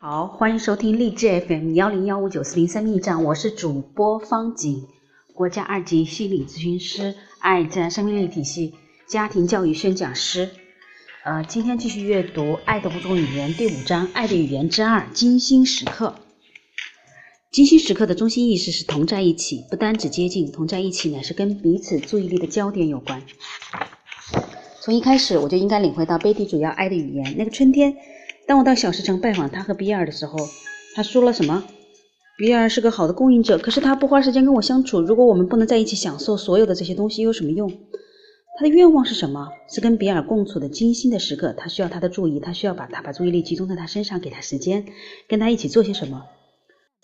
好，欢迎收听励志 FM 幺零幺五九四零三密站，我是主播方景，国家二级心理咨询师，爱自然生命力体系家庭教育宣讲师。呃，今天继续阅读《爱的五种语言》第五章《爱的语言之二：精心时刻》。精心时刻的中心意识是同在一起，不单指接近，同在一起乃是跟彼此注意力的焦点有关。从一开始我就应该领会到贝蒂主要爱的语言。那个春天，当我到小石城拜访他和比尔的时候，他说了什么？比尔是个好的供应者，可是他不花时间跟我相处。如果我们不能在一起享受所有的这些东西，有什么用？他的愿望是什么？是跟比尔共处的精心的时刻。他需要他的注意，他需要把他把注意力集中在他身上，给他时间，跟他一起做些什么。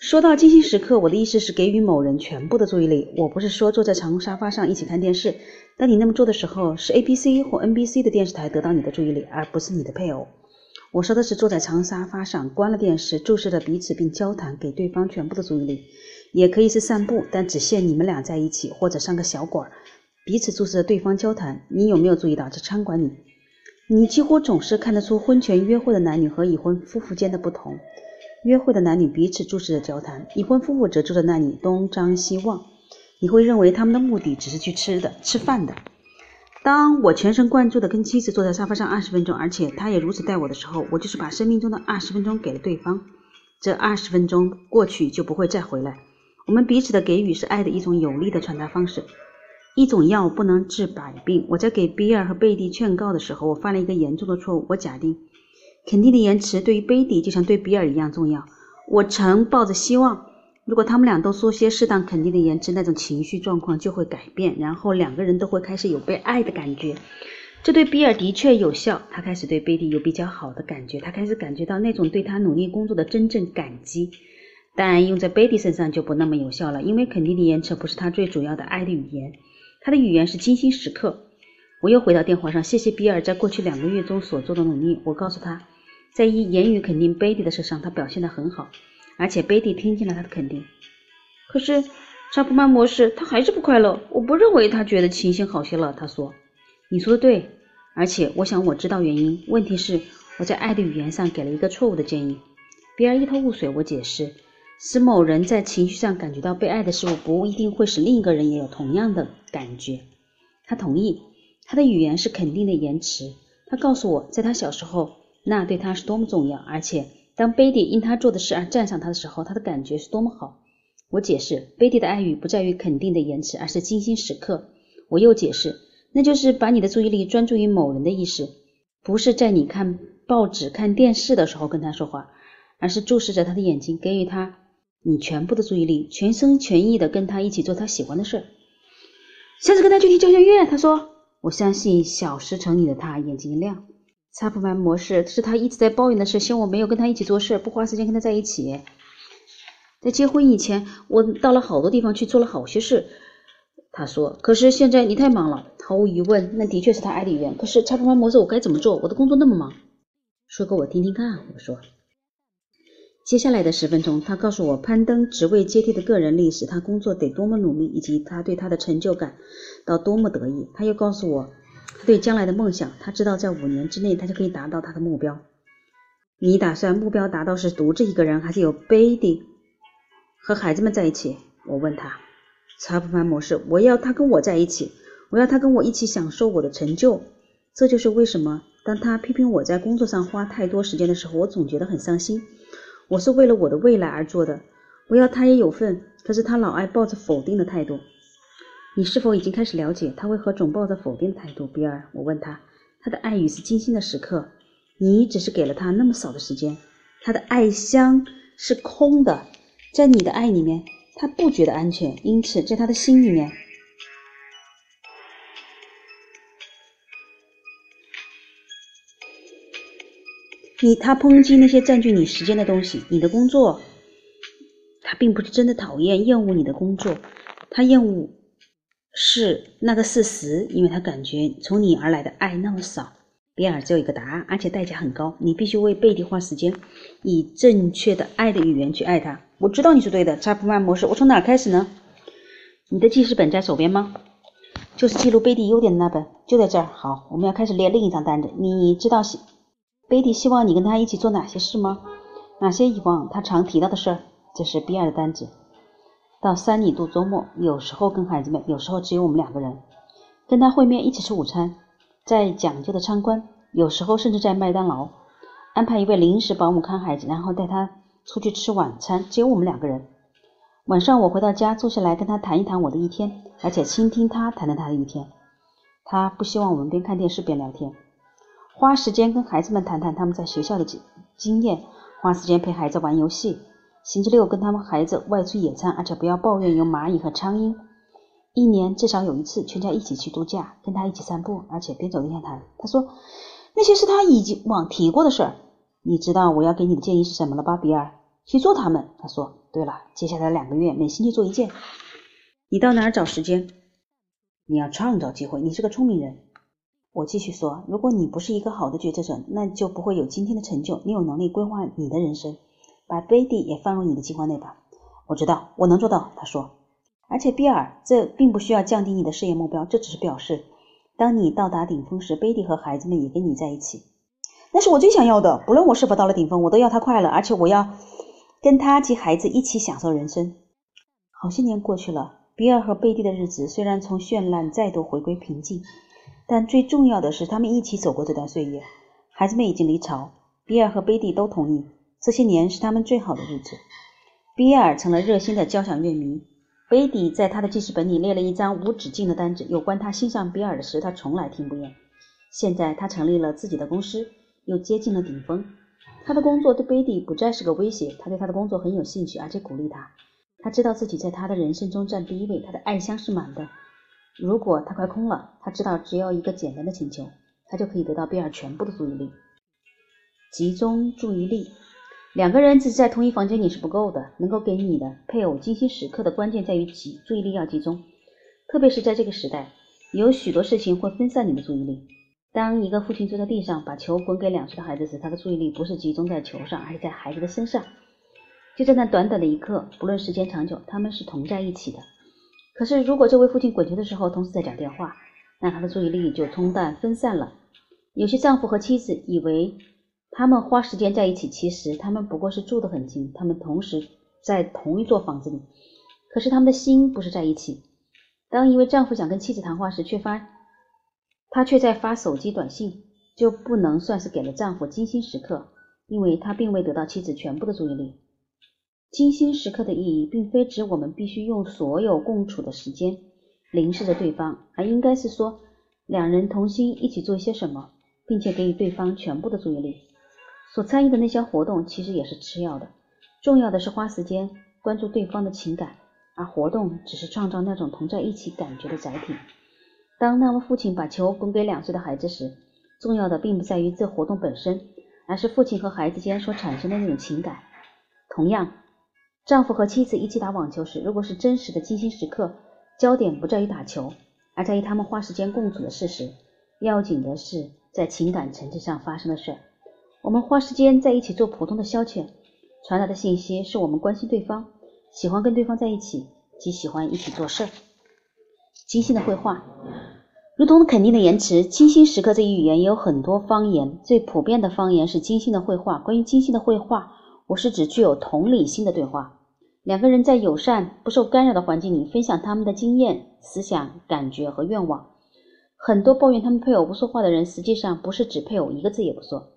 说到精心时刻，我的意思是给予某人全部的注意力。我不是说坐在长沙发上一起看电视。当你那么做的时候，是 A B C 或 N B C 的电视台得到你的注意力，而不是你的配偶。我说的是坐在长沙发上，关了电视，注视着彼此并交谈，给对方全部的注意力。也可以是散步，但只限你们俩在一起，或者上个小馆，彼此注视着对方交谈。你有没有注意到这餐馆里，你几乎总是看得出婚前约会的男女和已婚夫妇间的不同。约会的男女彼此注视着交谈，已婚夫妇则坐在那里东张西望。你会认为他们的目的只是去吃的、吃饭的。当我全神贯注地跟妻子坐在沙发上二十分钟，而且他也如此待我的时候，我就是把生命中的二十分钟给了对方。这二十分钟过去就不会再回来。我们彼此的给予是爱的一种有力的传达方式。一种药不能治百病。我在给比尔和贝蒂劝告的时候，我犯了一个严重的错误。我假定。肯定的言辞对于贝蒂就像对比尔一样重要。我曾抱着希望，如果他们俩都说些适当肯定的言辞，那种情绪状况就会改变，然后两个人都会开始有被爱的感觉。这对比尔的确有效，他开始对贝蒂有比较好的感觉，他开始感觉到那种对他努力工作的真正感激。但用在贝蒂身上就不那么有效了，因为肯定的言辞不是他最主要的爱的语言，他的语言是精心时刻。我又回到电话上，谢谢比尔在过去两个月中所做的努力。我告诉他。在以言语肯定贝蒂的事上，他表现得很好，而且贝蒂听见了他的肯定。可是查普曼博士他还是不快乐。我不认为他觉得情形好些了。他说：“你说的对，而且我想我知道原因。问题是我在爱的语言上给了一个错误的建议。”比尔一头雾水。我解释：使某人在情绪上感觉到被爱的事物，不一定会使另一个人也有同样的感觉。他同意，他的语言是肯定的延迟。他告诉我，在他小时候。那对他是多么重要，而且当贝蒂因他做的事而赞赏他的时候，他的感觉是多么好。我解释，贝蒂的爱语不在于肯定的言辞，而是精心时刻。我又解释，那就是把你的注意力专注于某人的意识，不是在你看报纸、看电视的时候跟他说话，而是注视着他的眼睛，给予他你全部的注意力，全心全意的跟他一起做他喜欢的事儿。下次跟他去听交响乐，他说。我相信小石城里的他眼睛一亮。查普曼模式是他一直在抱怨的事，嫌我没有跟他一起做事，不花时间跟他在一起。在结婚以前，我到了好多地方去做了好些事。他说：“可是现在你太忙了。”毫无疑问，那的确是他爱的语言。可是查普曼模式，我该怎么做？我的工作那么忙。说给我听听看。我说。接下来的十分钟，他告诉我攀登职位阶梯的个人历史他工作得多么努力，以及他对他的成就感到多么得意。他又告诉我。对将来的梦想，他知道在五年之内他就可以达到他的目标。你打算目标达到是独自一个人，还是有 baby 和孩子们在一起？我问他。查普曼模式，我要他跟我在一起，我要他跟我一起享受我的成就。这就是为什么当他批评我在工作上花太多时间的时候，我总觉得很伤心。我是为了我的未来而做的，我要他也有份。可是他老爱抱着否定的态度。你是否已经开始了解他为何总抱着否定态度，比尔？我问他。他的爱语是精心的时刻，你只是给了他那么少的时间。他的爱箱是空的，在你的爱里面，他不觉得安全，因此在他的心里面，你他抨击那些占据你时间的东西，你的工作。他并不是真的讨厌、厌恶你的工作，他厌恶。是那个事实，因为他感觉从你而来的爱那么少。比尔只有一个答案，而且代价很高。你必须为贝蒂花时间，以正确的爱的语言去爱他。我知道你是对的，查普曼模式。我从哪开始呢？你的记事本在手边吗？就是记录贝蒂优点的那本，就在这儿。好，我们要开始列另一张单子。你知道希贝蒂希望你跟他一起做哪些事吗？哪些以往他常提到的事儿？这是比尔的单子。到三里度周末，有时候跟孩子们，有时候只有我们两个人，跟他会面，一起吃午餐，在讲究的餐馆，有时候甚至在麦当劳安排一位临时保姆看孩子，然后带他出去吃晚餐，只有我们两个人。晚上我回到家，坐下来跟他谈一谈我的一天，而且倾听他谈谈他的一天。他不希望我们边看电视边聊天，花时间跟孩子们谈谈他们在学校的经经验。花时间陪孩子玩游戏，星期六跟他们孩子外出野餐，而且不要抱怨有蚂蚁和苍蝇。一年至少有一次，全家一起去度假，跟他一起散步，而且边走边谈。他说那些是他已经往提过的事儿。你知道我要给你的建议是什么了吧，比尔？去做他们。他说对了，接下来两个月每星期做一件。你到哪儿找时间？你要创造机会。你是个聪明人。我继续说，如果你不是一个好的决策者，那就不会有今天的成就。你有能力规划你的人生，把贝蒂也放入你的计划内吧。我知道，我能做到。他说，而且比尔，这并不需要降低你的事业目标，这只是表示，当你到达顶峰时，贝蒂和孩子们也跟你在一起。那是我最想要的。不论我是否到了顶峰，我都要他快乐，而且我要跟他及孩子一起享受人生。好些年过去了，比尔和贝蒂的日子虽然从绚烂再度回归平静。但最重要的是，他们一起走过这段岁月。孩子们已经离巢，比尔和贝蒂都同意，这些年是他们最好的日子。比尔成了热心的交响乐迷，贝蒂在他的记事本里列了一张无止境的单子，有关他欣赏比尔的事，他从来听不厌。现在他成立了自己的公司，又接近了顶峰。他的工作对贝蒂不再是个威胁，他对他的工作很有兴趣，而且鼓励他。他知道自己在他的人生中占第一位，他的爱箱是满的。如果他快空了，他知道只要一个简单的请求，他就可以得到比尔全部的注意力。集中注意力，两个人只是在同一房间里是不够的。能够给你的配偶精心时刻的关键在于集注意力要集中，特别是在这个时代，有许多事情会分散你的注意力。当一个父亲坐在地上把球滚给两岁的孩子时，他的注意力不是集中在球上，而是在孩子的身上。就在那短短的一刻，不论时间长久，他们是同在一起的。可是，如果这位父亲滚球的时候同时在讲电话，那他的注意力就冲淡分散了。有些丈夫和妻子以为他们花时间在一起，其实他们不过是住得很近，他们同时在同一座房子里，可是他们的心不是在一起。当一位丈夫想跟妻子谈话时，却发他却在发手机短信，就不能算是给了丈夫精心时刻，因为他并未得到妻子全部的注意力。精心时刻的意义，并非指我们必须用所有共处的时间凝视着对方，而应该是说，两人同心一起做一些什么，并且给予对方全部的注意力。所参与的那些活动其实也是次要的，重要的是花时间关注对方的情感，而活动只是创造那种同在一起感觉的载体。当那位父亲把球滚给两岁的孩子时，重要的并不在于这活动本身，而是父亲和孩子间所产生的那种情感。同样。丈夫和妻子一起打网球时，如果是真实的精心时刻，焦点不在于打球，而在于他们花时间共处的事实。要紧的是在情感层次上发生的事。我们花时间在一起做普通的消遣，传达的信息是我们关心对方，喜欢跟对方在一起，及喜欢一起做事儿。精心的绘画，如同肯定的言辞，精心时刻这一语言也有很多方言，最普遍的方言是精心的绘画。关于精心的绘画。我是指具有同理心的对话。两个人在友善、不受干扰的环境里分享他们的经验、思想、感觉和愿望。很多抱怨他们配偶不说话的人，实际上不是指配偶一个字也不说，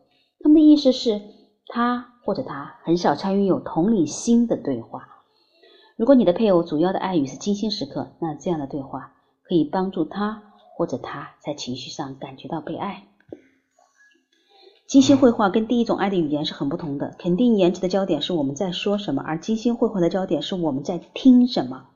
他们的意思是，他或者他很少参与有同理心的对话。如果你的配偶主要的爱语是精心时刻，那这样的对话可以帮助他或者他在情绪上感觉到被爱。精心绘画跟第一种爱的语言是很不同的。肯定言辞的焦点是我们在说什么，而精心绘画的焦点是我们在听什么。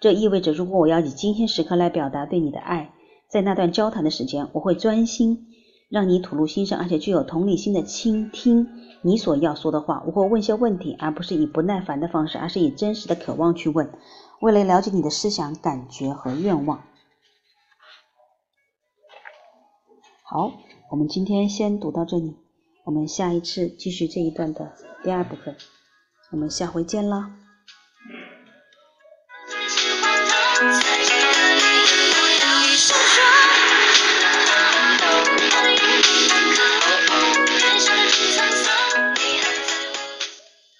这意味着，如果我要以精心时刻来表达对你的爱，在那段交谈的时间，我会专心让你吐露心声，而且具有同理心的倾听你所要说的话。我会问些问题，而不是以不耐烦的方式，而是以真实的渴望去问，为了了解你的思想、感觉和愿望。好。我们今天先读到这里，我们下一次继续这一段的第二部分，我们下回见啦。最喜欢的